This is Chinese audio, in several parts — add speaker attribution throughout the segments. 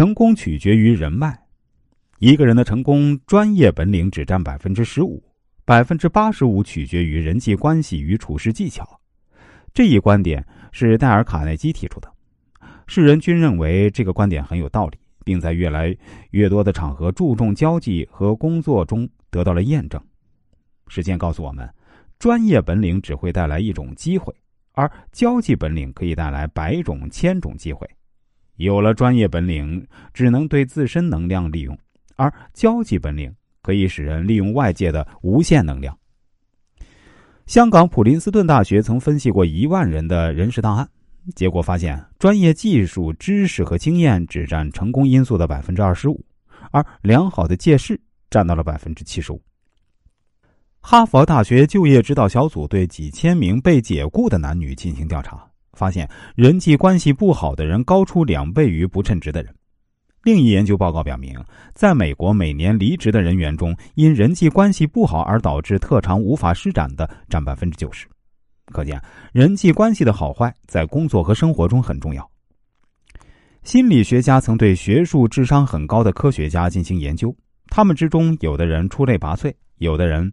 Speaker 1: 成功取决于人脉。一个人的成功，专业本领只占百分之十五，百分之八十五取决于人际关系与处事技巧。这一观点是戴尔·卡耐基提出的，世人均认为这个观点很有道理，并在越来越多的场合注重交际和工作中得到了验证。实践告诉我们，专业本领只会带来一种机会，而交际本领可以带来百种、千种机会。有了专业本领，只能对自身能量利用。而交际本领可以使人利用外界的无限能量。香港普林斯顿大学曾分析过一万人的人事档案，结果发现，专业技术、知识和经验只占成功因素的百分之二十五，而良好的借势占到了百分之七十五。哈佛大学就业指导小组对几千名被解雇的男女进行调查，发现人际关系不好的人高出两倍于不称职的人。另一研究报告表明，在美国，每年离职的人员中，因人际关系不好而导致特长无法施展的占百分之九十。可见，人际关系的好坏在工作和生活中很重要。心理学家曾对学术智商很高的科学家进行研究，他们之中有的人出类拔萃，有的人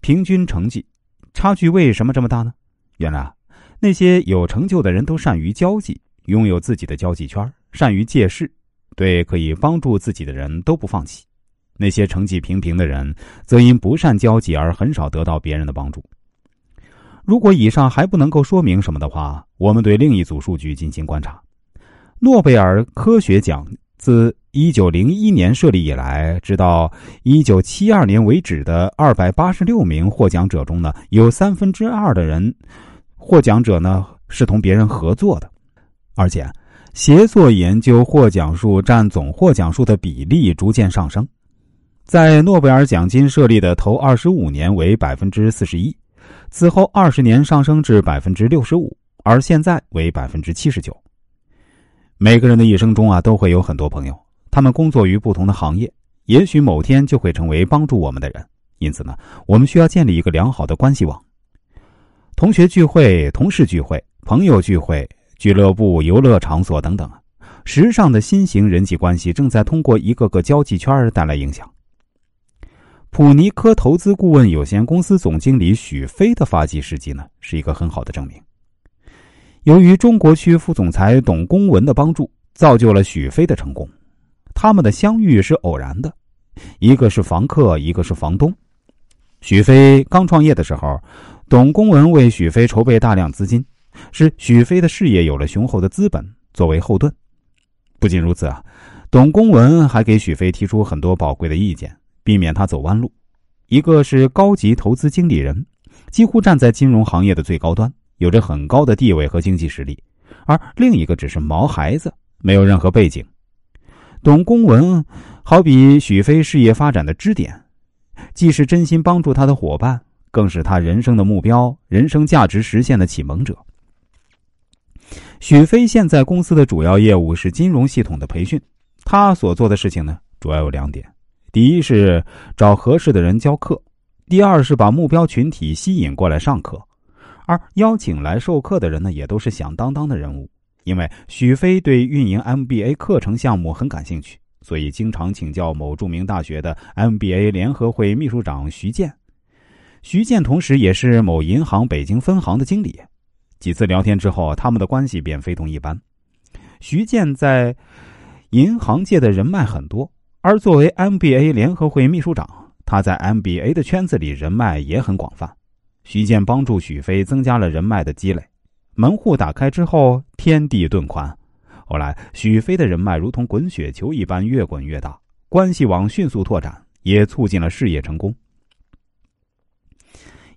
Speaker 1: 平均成绩差距为什么这么大呢？原来，啊那些有成就的人都善于交际，拥有自己的交际圈，善于借势。对可以帮助自己的人都不放弃，那些成绩平平的人，则因不善交际而很少得到别人的帮助。如果以上还不能够说明什么的话，我们对另一组数据进行观察：诺贝尔科学奖自一九零一年设立以来，直到一九七二年为止的二百八十六名获奖者中呢，有三分之二的人获奖者呢是同别人合作的，而且。协作研究获奖数占总获奖数的比例逐渐上升，在诺贝尔奖金设立的头二十五年为百分之四十一，此后二十年上升至百分之六十五，而现在为百分之七十九。每个人的一生中啊，都会有很多朋友，他们工作于不同的行业，也许某天就会成为帮助我们的人。因此呢，我们需要建立一个良好的关系网。同学聚会、同事聚会、朋友聚会。俱乐部、游乐场所等等啊，时尚的新型人际关系正在通过一个个交际圈带来影响。普尼科投资顾问有限公司总经理许飞的发迹事迹呢，是一个很好的证明。由于中国区副总裁董公文的帮助，造就了许飞的成功。他们的相遇是偶然的，一个是房客，一个是房东。许飞刚创业的时候，董公文为许飞筹备大量资金。使许飞的事业有了雄厚的资本作为后盾。不仅如此啊，董公文还给许飞提出很多宝贵的意见，避免他走弯路。一个是高级投资经理人，几乎站在金融行业的最高端，有着很高的地位和经济实力；而另一个只是毛孩子，没有任何背景。董公文好比许飞事业发展的支点，既是真心帮助他的伙伴，更是他人生的目标、人生价值实现的启蒙者。许飞现在公司的主要业务是金融系统的培训，他所做的事情呢，主要有两点：第一是找合适的人教课；第二是把目标群体吸引过来上课。而邀请来授课的人呢，也都是响当当的人物。因为许飞对运营 MBA 课程项目很感兴趣，所以经常请教某著名大学的 MBA 联合会秘书长徐建。徐建同时也是某银行北京分行的经理。几次聊天之后，他们的关系便非同一般。徐建在银行界的人脉很多，而作为 MBA 联合会秘书长，他在 MBA 的圈子里人脉也很广泛。徐建帮助许飞增加了人脉的积累，门户打开之后，天地顿宽。后来，许飞的人脉如同滚雪球一般越滚越大，关系网迅速拓展，也促进了事业成功。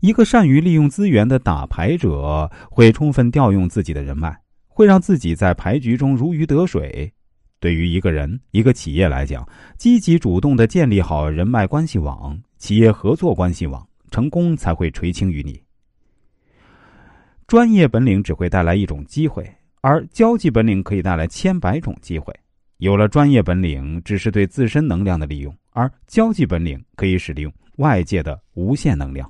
Speaker 1: 一个善于利用资源的打牌者会充分调用自己的人脉，会让自己在牌局中如鱼得水。对于一个人、一个企业来讲，积极主动的建立好人脉关系网、企业合作关系网，成功才会垂青于你。专业本领只会带来一种机会，而交际本领可以带来千百种机会。有了专业本领，只是对自身能量的利用，而交际本领可以使利用外界的无限能量。